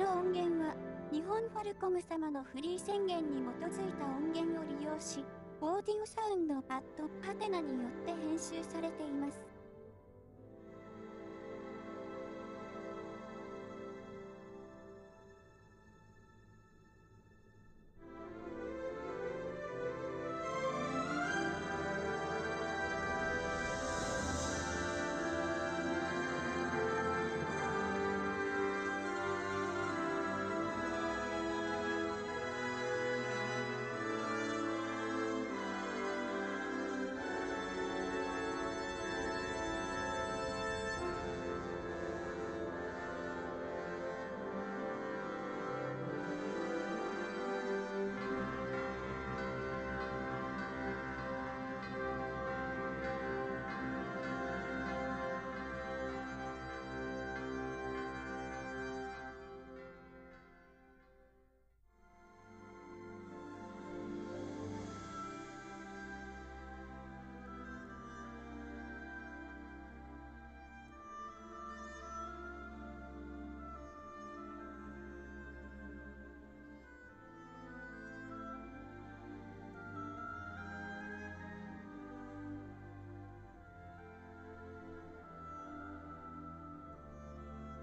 の音源は、日本ファルコム様のフリー宣言に基づいた音源を利用し、オーディオサウンドパッドパテナによって編集されています。